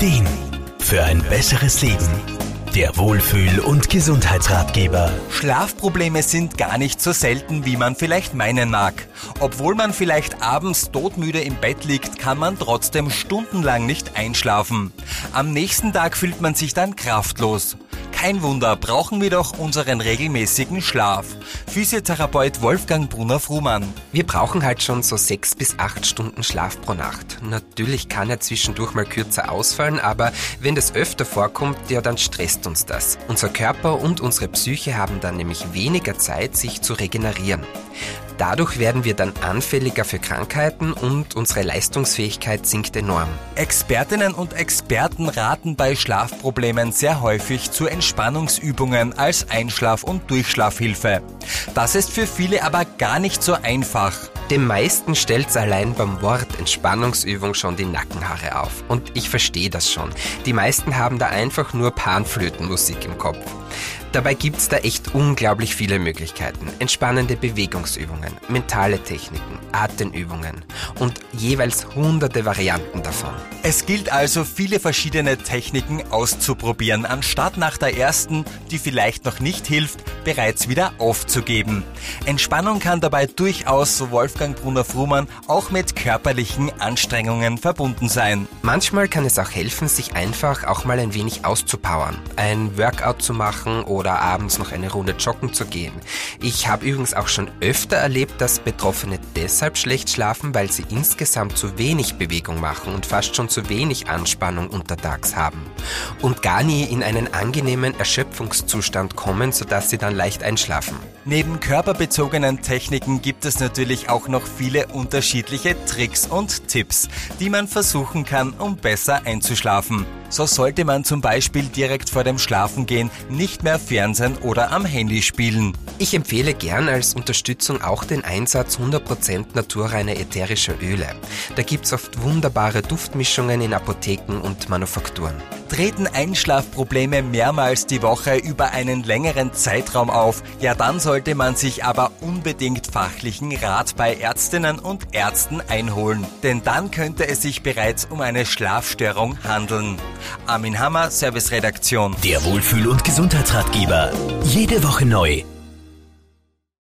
Ideen für ein besseres Leben. Der Wohlfühl- und Gesundheitsratgeber. Schlafprobleme sind gar nicht so selten, wie man vielleicht meinen mag. Obwohl man vielleicht abends todmüde im Bett liegt, kann man trotzdem stundenlang nicht einschlafen. Am nächsten Tag fühlt man sich dann kraftlos. Kein Wunder, brauchen wir doch unseren regelmäßigen Schlaf. Physiotherapeut Wolfgang Brunner-Frumann. Wir brauchen halt schon so sechs bis acht Stunden Schlaf pro Nacht. Natürlich kann er zwischendurch mal kürzer ausfallen, aber wenn das öfter vorkommt, ja, dann stresst uns das. Unser Körper und unsere Psyche haben dann nämlich weniger Zeit, sich zu regenerieren. Dadurch werden wir dann anfälliger für Krankheiten und unsere Leistungsfähigkeit sinkt enorm. Expertinnen und Experten raten bei Schlafproblemen sehr häufig zu Entspannungsübungen als Einschlaf- und Durchschlafhilfe. Das ist für viele aber gar nicht so einfach. Den meisten stellt's allein beim Wort Entspannungsübung schon die Nackenhaare auf. Und ich verstehe das schon. Die meisten haben da einfach nur Panflötenmusik im Kopf. Dabei gibt's da echt unglaublich viele Möglichkeiten. Entspannende Bewegungsübungen, mentale Techniken, Atemübungen und jeweils hunderte Varianten davon. Es gilt also, viele verschiedene Techniken auszuprobieren, anstatt nach der ersten, die vielleicht noch nicht hilft, bereits wieder aufzugeben. Entspannung kann dabei durchaus, so Wolfgang Brunner-Frumann, auch mit körperlichen Anstrengungen verbunden sein. Manchmal kann es auch helfen, sich einfach auch mal ein wenig auszupowern, ein Workout zu machen oder abends noch eine Runde joggen zu gehen. Ich habe übrigens auch schon öfter erlebt, dass Betroffene deshalb schlecht schlafen, weil sie insgesamt zu wenig Bewegung machen und fast schon zu wenig Anspannung untertags haben und gar nie in einen angenehmen Erschöpfungszustand kommen, sodass sie dann leicht einschlafen. Neben körperbezogenen Techniken gibt es natürlich auch noch viele unterschiedliche Tricks und Tipps, die man versuchen kann, um besser einzuschlafen. So sollte man zum Beispiel direkt vor dem Schlafengehen nicht mehr Fernsehen oder am Handy spielen. Ich empfehle gern als Unterstützung auch den Einsatz 100% naturreiner ätherischer Öle. Da gibt's oft wunderbare Duftmischungen in Apotheken und Manufakturen. Treten Einschlafprobleme mehrmals die Woche über einen längeren Zeitraum auf, ja dann sollte man sich aber unbedingt fachlichen Rat bei Ärztinnen und Ärzten einholen, denn dann könnte es sich bereits um eine Schlafstörung handeln. Armin Hammer, Serviceredaktion. Der Wohlfühl- und Gesundheitsratgeber. Jede Woche neu